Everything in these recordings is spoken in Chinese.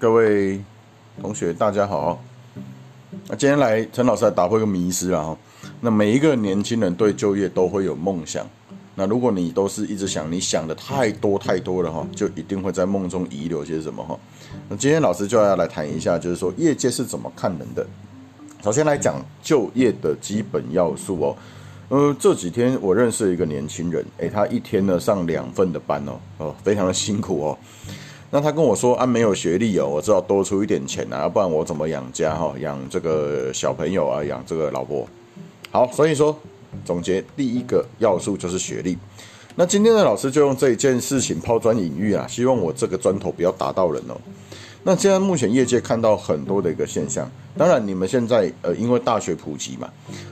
各位同学，大家好。那今天来陈老师来打破一个迷思啊。那每一个年轻人对就业都会有梦想。那如果你都是一直想，你想的太多太多了哈，就一定会在梦中遗留些什么哈。那今天老师就要来谈一下，就是说业界是怎么看人的。首先来讲就业的基本要素哦。呃，这几天我认识一个年轻人，诶，他一天呢上两份的班哦，哦，非常的辛苦哦。那他跟我说啊，没有学历哦，我知道多出一点钱啊，不然我怎么养家哈？养这个小朋友啊，养这个老婆。好，所以说总结第一个要素就是学历。那今天的老师就用这一件事情抛砖引玉啊，希望我这个砖头不要打到人哦。那现在目前业界看到很多的一个现象，当然你们现在呃因为大学普及嘛，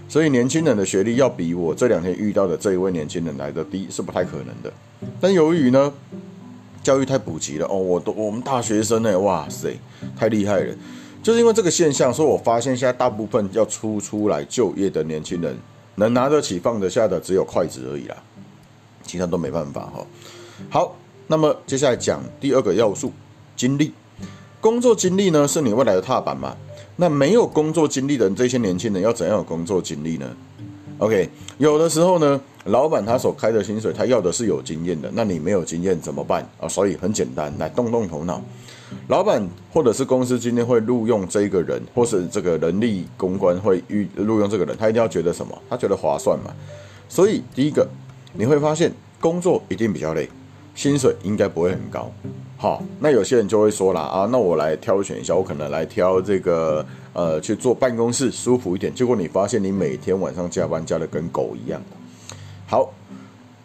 所以年轻人的学历要比我这两天遇到的这一位年轻人来的低是不太可能的。但由于呢。教育太普及了哦，我都我们大学生呢，哇塞，太厉害了！就是因为这个现象，所以我发现现在大部分要出出来就业的年轻人，能拿得起放得下的只有筷子而已啦，其他都没办法哈。好，那么接下来讲第二个要素，经历。工作经历呢，是你未来的踏板嘛？那没有工作经历的这些年轻人，要怎样有工作经历呢？OK，有的时候呢，老板他所开的薪水，他要的是有经验的，那你没有经验怎么办啊？所以很简单，来动动头脑。老板或者是公司今天会录用这一个人，或是这个人力公关会预录用这个人，他一定要觉得什么？他觉得划算嘛。所以第一个，你会发现工作一定比较累，薪水应该不会很高。好，那有些人就会说了啊，那我来挑选一下，我可能来挑这个。呃，去做办公室舒服一点，结果你发现你每天晚上加班加的跟狗一样。好，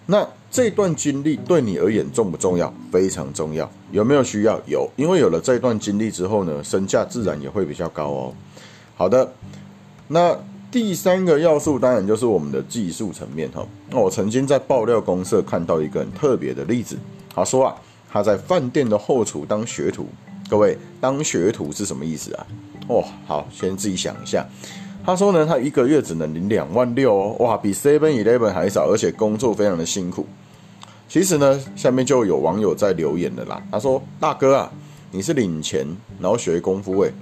那这段经历对你而言重不重要？非常重要。有没有需要？有，因为有了这段经历之后呢，身价自然也会比较高哦。好的，那第三个要素当然就是我们的技术层面哈。那我曾经在爆料公社看到一个很特别的例子，他说啊，他在饭店的后厨当学徒。各位，当学徒是什么意思啊？哦，好，先自己想一下。他说呢，他一个月只能领两万六哦，哇，比 Seven Eleven 还少，而且工作非常的辛苦。其实呢，下面就有网友在留言的啦。他说：“大哥啊，你是领钱然后学功夫诶。”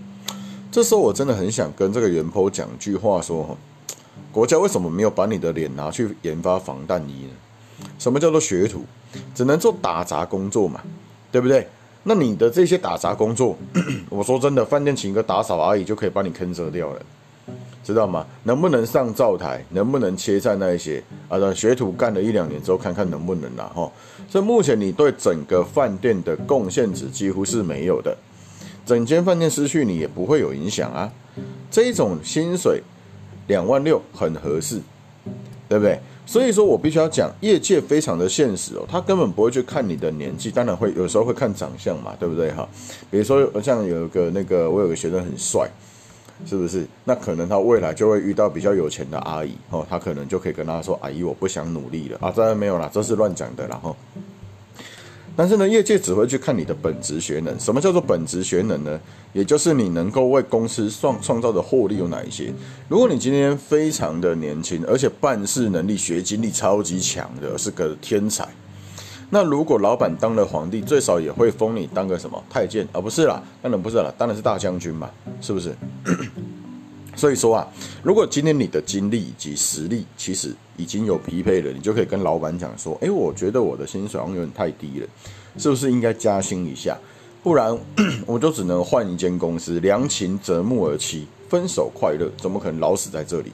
这时候我真的很想跟这个元坡讲句话说：国家为什么没有把你的脸拿去研发防弹衣呢？什么叫做学徒？只能做打杂工作嘛，对不对？那你的这些打杂工作，我说真的，饭店请个打扫阿姨就可以把你坑折掉了，知道吗？能不能上灶台，能不能切菜那一些啊？学徒干了一两年之后，看看能不能啦哈。所以目前你对整个饭店的贡献值几乎是没有的，整间饭店失去你也不会有影响啊。这一种薪水两万六很合适，对不对？所以说我必须要讲，业界非常的现实哦，他根本不会去看你的年纪，当然会有时候会看长相嘛，对不对哈？比如说像有一个那个我有个学生很帅，是不是？那可能他未来就会遇到比较有钱的阿姨哦，他可能就可以跟他说：“阿姨，我不想努力了啊。”当然没有啦，这是乱讲的，然后。但是呢，业界只会去看你的本职学能。什么叫做本职学能呢？也就是你能够为公司创创造的获利有哪一些？如果你今天非常的年轻，而且办事能力、学经历超级强的，是个天才，那如果老板当了皇帝，最少也会封你当个什么太监啊？不是啦，当然不是啦，当然是大将军嘛，是不是？所以说啊，如果今天你的经历以及实力其实已经有匹配了，你就可以跟老板讲说：，哎，我觉得我的薪水好像有点太低了，是不是应该加薪一下？不然 我就只能换一间公司，良禽择木而栖，分手快乐，怎么可能老死在这里？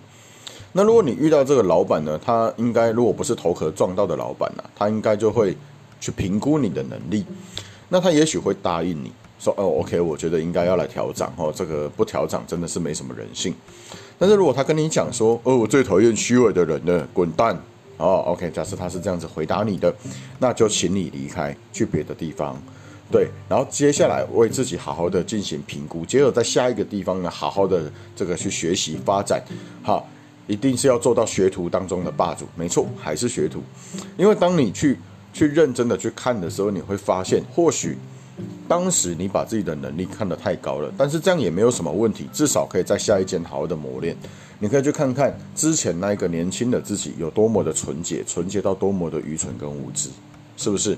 那如果你遇到这个老板呢，他应该如果不是头壳撞到的老板呐，他应该就会去评估你的能力，那他也许会答应你。说哦，OK，我觉得应该要来调涨哦，这个不调涨真的是没什么人性。但是如果他跟你讲说，哦，我最讨厌虚伪的人了，滚蛋哦，OK，假设他是这样子回答你的，那就请你离开，去别的地方。对，然后接下来为自己好好的进行评估，接着在下一个地方呢，好好的这个去学习发展。好，一定是要做到学徒当中的霸主，没错，还是学徒。因为当你去去认真的去看的时候，你会发现，或许。当时你把自己的能力看得太高了，但是这样也没有什么问题，至少可以在下一间好好的磨练。你可以去看看之前那个年轻的自己有多么的纯洁，纯洁到多么的愚蠢跟无知。是不是？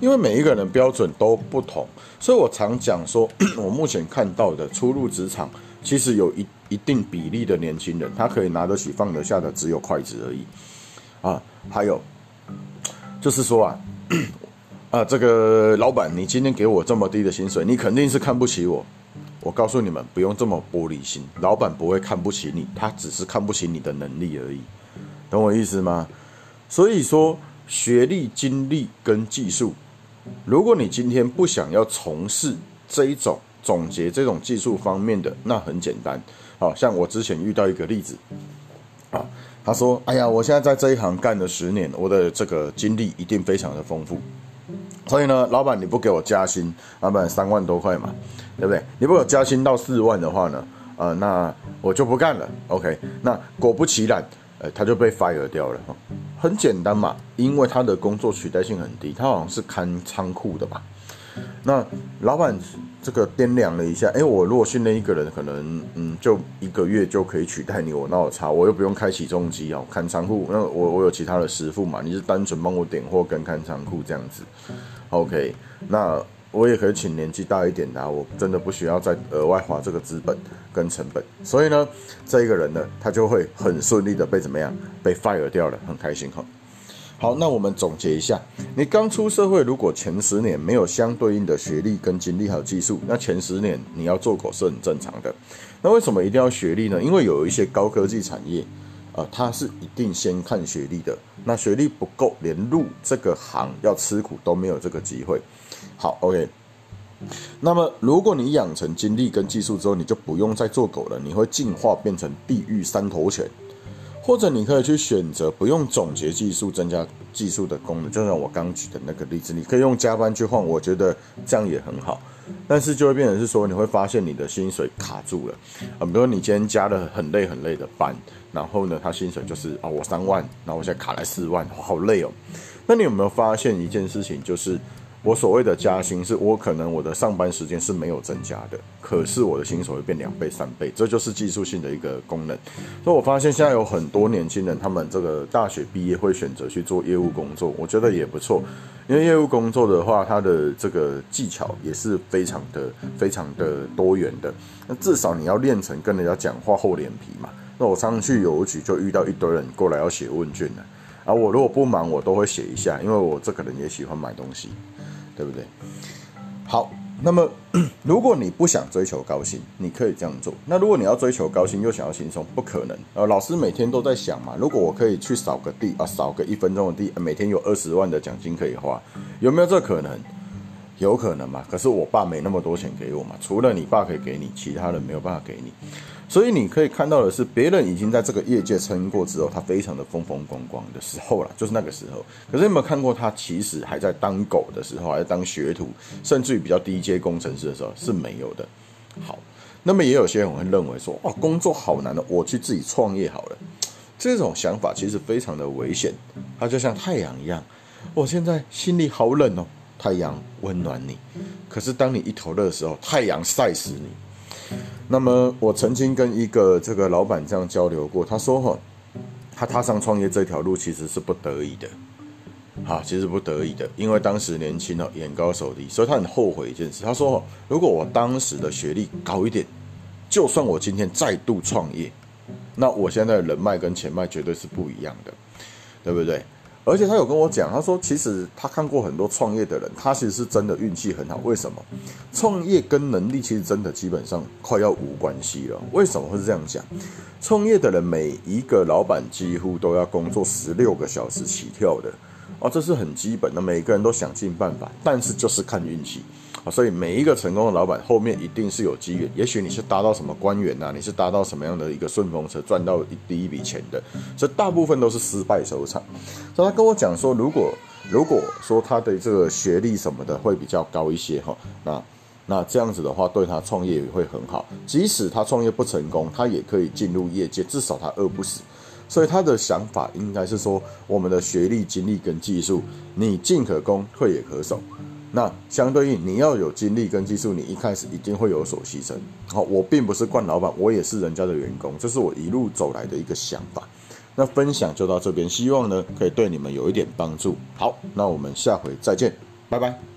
因为每一个人标准都不同，所以我常讲说，我目前看到的初入职场，其实有一一定比例的年轻人，他可以拿得起放得下的只有筷子而已啊。还有就是说啊，啊，这个老板，你今天给我这么低的薪水，你肯定是看不起我。我告诉你们，不用这么玻璃心，老板不会看不起你，他只是看不起你的能力而已，懂我意思吗？所以说，学历、经历跟技术，如果你今天不想要从事这一种总结这种技术方面的，那很简单，好像我之前遇到一个例子，啊，他说：“哎呀，我现在在这一行干了十年，我的这个经历一定非常的丰富。”所以呢，老板你不给我加薪，老板三万多块嘛，对不对？你不给我加薪到四万的话呢，呃，那我就不干了。OK，那果不其然，呃，他就被 fire 掉了。很简单嘛，因为他的工作取代性很低，他好像是看仓库的吧。那老板这个掂量了一下，哎，我如果训练一个人，可能嗯，就一个月就可以取代你，我那我差，我又不用开起重机哦，看仓库，那我我有其他的师傅嘛，你是单纯帮我点货跟看仓库这样子，OK，那我也可以请年纪大一点的，我真的不需要再额外花这个资本跟成本，所以呢，这一个人呢，他就会很顺利的被怎么样，被 fire 掉了，很开心哈。好，那我们总结一下，你刚出社会，如果前十年没有相对应的学历跟经历还有技术，那前十年你要做狗是很正常的。那为什么一定要学历呢？因为有一些高科技产业，呃，它是一定先看学历的。那学历不够，连入这个行要吃苦都没有这个机会。好，OK。那么如果你养成经历跟技术之后，你就不用再做狗了，你会进化变成地狱三头犬。或者你可以去选择不用总结技术增加技术的功能，就像我刚举的那个例子，你可以用加班去换，我觉得这样也很好。但是就会变成是说，你会发现你的薪水卡住了啊，比如说你今天加了很累很累的班，然后呢，他薪水就是啊我三万，然后我现在卡来四万，好累哦。那你有没有发现一件事情，就是？我所谓的加薪，是我可能我的上班时间是没有增加的，可是我的薪水会变两倍、三倍，这就是技术性的一个功能。所以我发现现在有很多年轻人，他们这个大学毕业会选择去做业务工作，我觉得也不错。因为业务工作的话，它的这个技巧也是非常的、非常的多元的。那至少你要练成跟人家讲话厚脸皮嘛。那我上去邮局就遇到一堆人过来要写问卷了，啊，我如果不忙，我都会写一下，因为我这个人也喜欢买东西。对不对？好，那么 如果你不想追求高薪，你可以这样做。那如果你要追求高薪又想要轻松，不可能。呃，老师每天都在想嘛，如果我可以去扫个地啊，扫个一分钟的地，每天有二十万的奖金可以花，有没有这可能？有可能嘛？可是我爸没那么多钱给我嘛，除了你爸可以给你，其他人没有办法给你。所以你可以看到的是，别人已经在这个业界撑过之后，他非常的风风光光的时候了，就是那个时候。可是有没有看过他其实还在当狗的时候，还在当学徒，甚至于比较低阶工程师的时候是没有的。好，那么也有些人会认为说，哇，工作好难的，我去自己创业好了。这种想法其实非常的危险，它就像太阳一样，我现在心里好冷哦。太阳温暖你，可是当你一头热的时候，太阳晒死你。那么我曾经跟一个这个老板这样交流过，他说哈，他踏上创业这条路其实是不得已的，好，其实不得已的，因为当时年轻哦，眼高手低，所以他很后悔一件事。他说，如果我当时的学历高一点，就算我今天再度创业，那我现在的人脉跟钱脉绝对是不一样的，对不对？而且他有跟我讲，他说其实他看过很多创业的人，他其实是真的运气很好。为什么？创业跟能力其实真的基本上快要无关系了。为什么会是这样讲？创业的人每一个老板几乎都要工作十六个小时起跳的，哦，这是很基本的，每个人都想尽办法，但是就是看运气。啊，所以每一个成功的老板后面一定是有机缘，也许你是搭到什么官员呐，你是搭到什么样的一个顺风车赚到一第一笔钱的，所以大部分都是失败收场。所以他跟我讲说，如果如果说他的这个学历什么的会比较高一些哈，那那这样子的话对他创业也会很好，即使他创业不成功，他也可以进入业界，至少他饿不死。所以他的想法应该是说，我们的学历、经历跟技术，你进可攻，退也可守。那相对应，你要有精力跟技术，你一开始一定会有所牺牲。好，我并不是惯老板，我也是人家的员工，这是我一路走来的一个想法。那分享就到这边，希望呢可以对你们有一点帮助。好，那我们下回再见，拜拜。